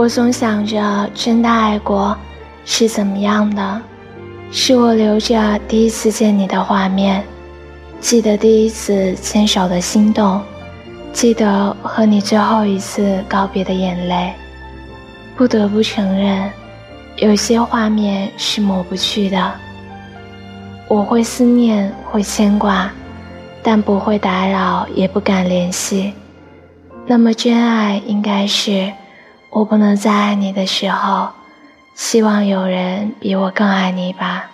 我总想着真的爱过是怎么样的，是我留着第一次见你的画面，记得第一次牵手的心动，记得和你最后一次告别的眼泪。不得不承认，有些画面是抹不去的。我会思念，会牵挂，但不会打扰，也不敢联系。那么真爱应该是，我不能再爱你的时候，希望有人比我更爱你吧。